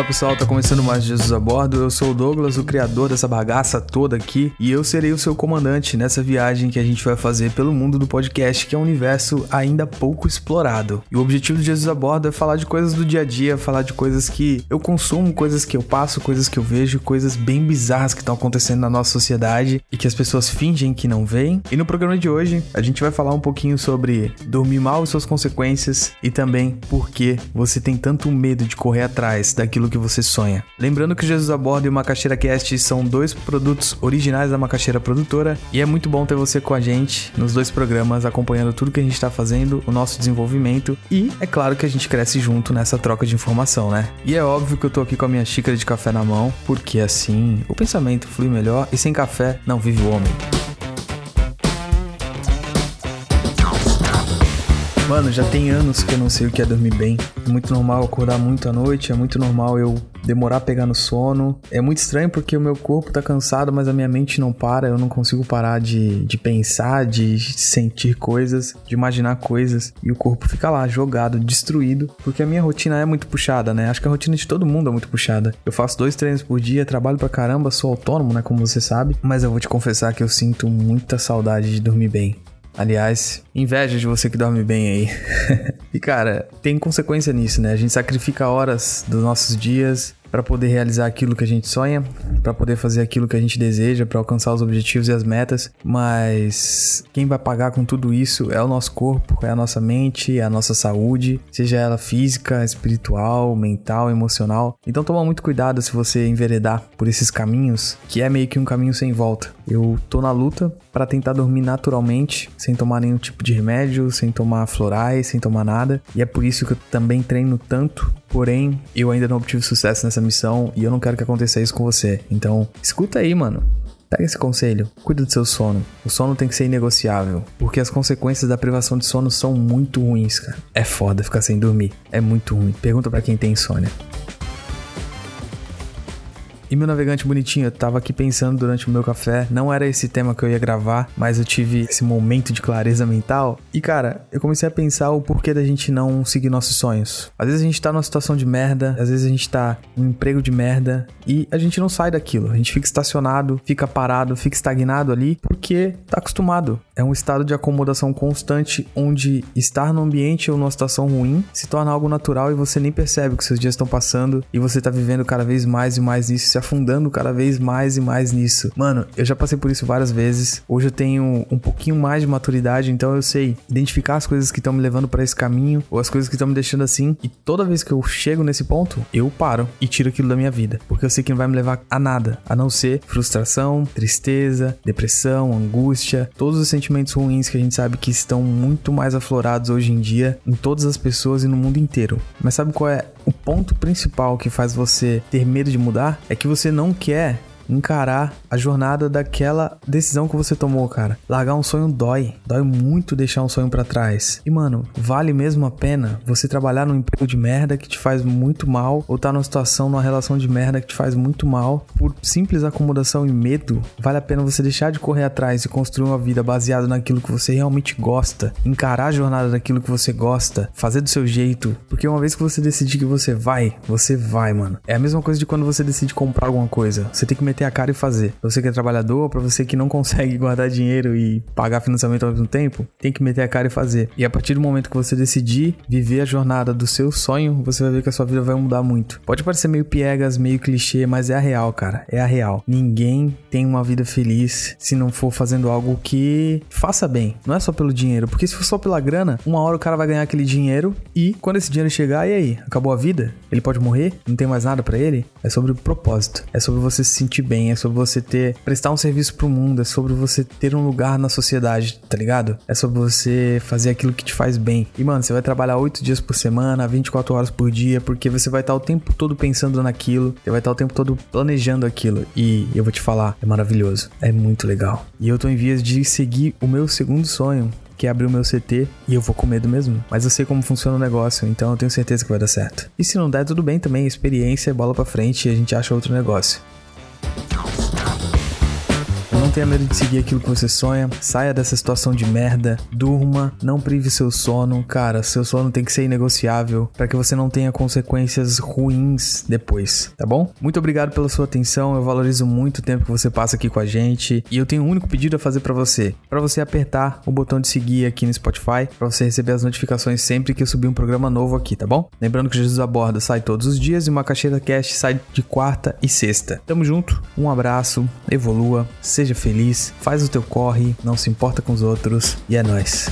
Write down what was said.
Fala pessoal, tá começando mais Jesus a Bordo. Eu sou o Douglas, o criador dessa bagaça toda aqui, e eu serei o seu comandante nessa viagem que a gente vai fazer pelo mundo do podcast, que é um universo ainda pouco explorado. E o objetivo do Jesus a Bordo é falar de coisas do dia a dia, falar de coisas que eu consumo, coisas que eu passo, coisas que eu vejo, coisas bem bizarras que estão acontecendo na nossa sociedade e que as pessoas fingem que não veem. E no programa de hoje, a gente vai falar um pouquinho sobre dormir mal e suas consequências e também por que você tem tanto medo de correr atrás daquilo aquilo que você sonha. Lembrando que Jesus a e o Macaxeira Cast são dois produtos originais da Macaxeira Produtora e é muito bom ter você com a gente nos dois programas, acompanhando tudo que a gente está fazendo, o nosso desenvolvimento e é claro que a gente cresce junto nessa troca de informação, né? E é óbvio que eu tô aqui com a minha xícara de café na mão, porque assim o pensamento flui melhor e sem café não vive o homem. Mano, já tem anos que eu não sei o que é dormir bem. É muito normal acordar muito à noite, é muito normal eu demorar a pegar no sono. É muito estranho porque o meu corpo tá cansado, mas a minha mente não para. Eu não consigo parar de, de pensar, de sentir coisas, de imaginar coisas. E o corpo fica lá, jogado, destruído. Porque a minha rotina é muito puxada, né? Acho que a rotina de todo mundo é muito puxada. Eu faço dois treinos por dia, trabalho pra caramba, sou autônomo, né? Como você sabe. Mas eu vou te confessar que eu sinto muita saudade de dormir bem. Aliás, inveja de você que dorme bem aí. e cara, tem consequência nisso, né? A gente sacrifica horas dos nossos dias para poder realizar aquilo que a gente sonha, para poder fazer aquilo que a gente deseja, para alcançar os objetivos e as metas, mas quem vai pagar com tudo isso é o nosso corpo, é a nossa mente, é a nossa saúde, seja ela física, espiritual, mental, emocional. Então toma muito cuidado se você enveredar por esses caminhos, que é meio que um caminho sem volta. Eu tô na luta para tentar dormir naturalmente, sem tomar nenhum tipo de remédio, sem tomar florais, sem tomar nada, e é por isso que eu também treino tanto Porém, eu ainda não obtive sucesso nessa missão e eu não quero que aconteça isso com você. Então, escuta aí, mano. Pega esse conselho, cuida do seu sono. O sono tem que ser inegociável, porque as consequências da privação de sono são muito ruins, cara. É foda ficar sem dormir, é muito ruim. Pergunta para quem tem insônia. E meu navegante bonitinho, eu tava aqui pensando durante o meu café, não era esse tema que eu ia gravar, mas eu tive esse momento de clareza mental. E cara, eu comecei a pensar o porquê da gente não seguir nossos sonhos. Às vezes a gente tá numa situação de merda, às vezes a gente tá num emprego de merda e a gente não sai daquilo. A gente fica estacionado, fica parado, fica estagnado ali porque tá acostumado. É um estado de acomodação constante onde estar no ambiente ou numa situação ruim se torna algo natural e você nem percebe que seus dias estão passando e você tá vivendo cada vez mais e mais isso afundando cada vez mais e mais nisso. Mano, eu já passei por isso várias vezes. Hoje eu tenho um pouquinho mais de maturidade, então eu sei identificar as coisas que estão me levando para esse caminho ou as coisas que estão me deixando assim. E toda vez que eu chego nesse ponto, eu paro e tiro aquilo da minha vida, porque eu sei que não vai me levar a nada, a não ser frustração, tristeza, depressão, angústia, todos os sentimentos ruins que a gente sabe que estão muito mais aflorados hoje em dia em todas as pessoas e no mundo inteiro. Mas sabe qual é o ponto principal que faz você ter medo de mudar? É que você não quer encarar a jornada daquela decisão que você tomou, cara. Largar um sonho dói, dói muito deixar um sonho para trás. E mano, vale mesmo a pena você trabalhar num emprego de merda que te faz muito mal ou tá numa situação, numa relação de merda que te faz muito mal por simples acomodação e medo? Vale a pena você deixar de correr atrás e construir uma vida baseada naquilo que você realmente gosta, encarar a jornada daquilo que você gosta, fazer do seu jeito, porque uma vez que você decidir que você vai, você vai, mano. É a mesma coisa de quando você decide comprar alguma coisa. Você tem que meter meter a cara e fazer. Pra você que é trabalhador, para você que não consegue guardar dinheiro e pagar financiamento ao mesmo tempo, tem que meter a cara e fazer. E a partir do momento que você decidir viver a jornada do seu sonho, você vai ver que a sua vida vai mudar muito. Pode parecer meio piegas, meio clichê, mas é a real, cara. É a real. Ninguém tem uma vida feliz se não for fazendo algo que faça bem. Não é só pelo dinheiro, porque se for só pela grana, uma hora o cara vai ganhar aquele dinheiro e quando esse dinheiro chegar, e aí? Acabou a vida? Ele pode morrer? Não tem mais nada para ele? É sobre o propósito. É sobre você se sentir bem, é sobre você ter prestar um serviço pro mundo, é sobre você ter um lugar na sociedade, tá ligado? É sobre você fazer aquilo que te faz bem. E mano, você vai trabalhar 8 dias por semana, 24 horas por dia, porque você vai estar o tempo todo pensando naquilo, você vai estar o tempo todo planejando aquilo. E eu vou te falar, é maravilhoso, é muito legal. E eu tô em vias de seguir o meu segundo sonho, que é abrir o meu CT e eu vou com medo mesmo. Mas eu sei como funciona o negócio, então eu tenho certeza que vai dar certo. E se não der, tudo bem também, experiência, bola para frente e a gente acha outro negócio Não tenha medo de seguir aquilo que você sonha. Saia dessa situação de merda. Durma, não prive seu sono. Cara, seu sono tem que ser inegociável para que você não tenha consequências ruins depois, tá bom? Muito obrigado pela sua atenção. Eu valorizo muito o tempo que você passa aqui com a gente e eu tenho um único pedido a fazer para você, para você apertar o botão de seguir aqui no Spotify para você receber as notificações sempre que eu subir um programa novo aqui, tá bom? Lembrando que Jesus Aborda sai todos os dias e uma caixeta cast sai de quarta e sexta. Tamo junto. Um abraço, evolua, seja feliz, faz o teu corre, não se importa com os outros e é nóis.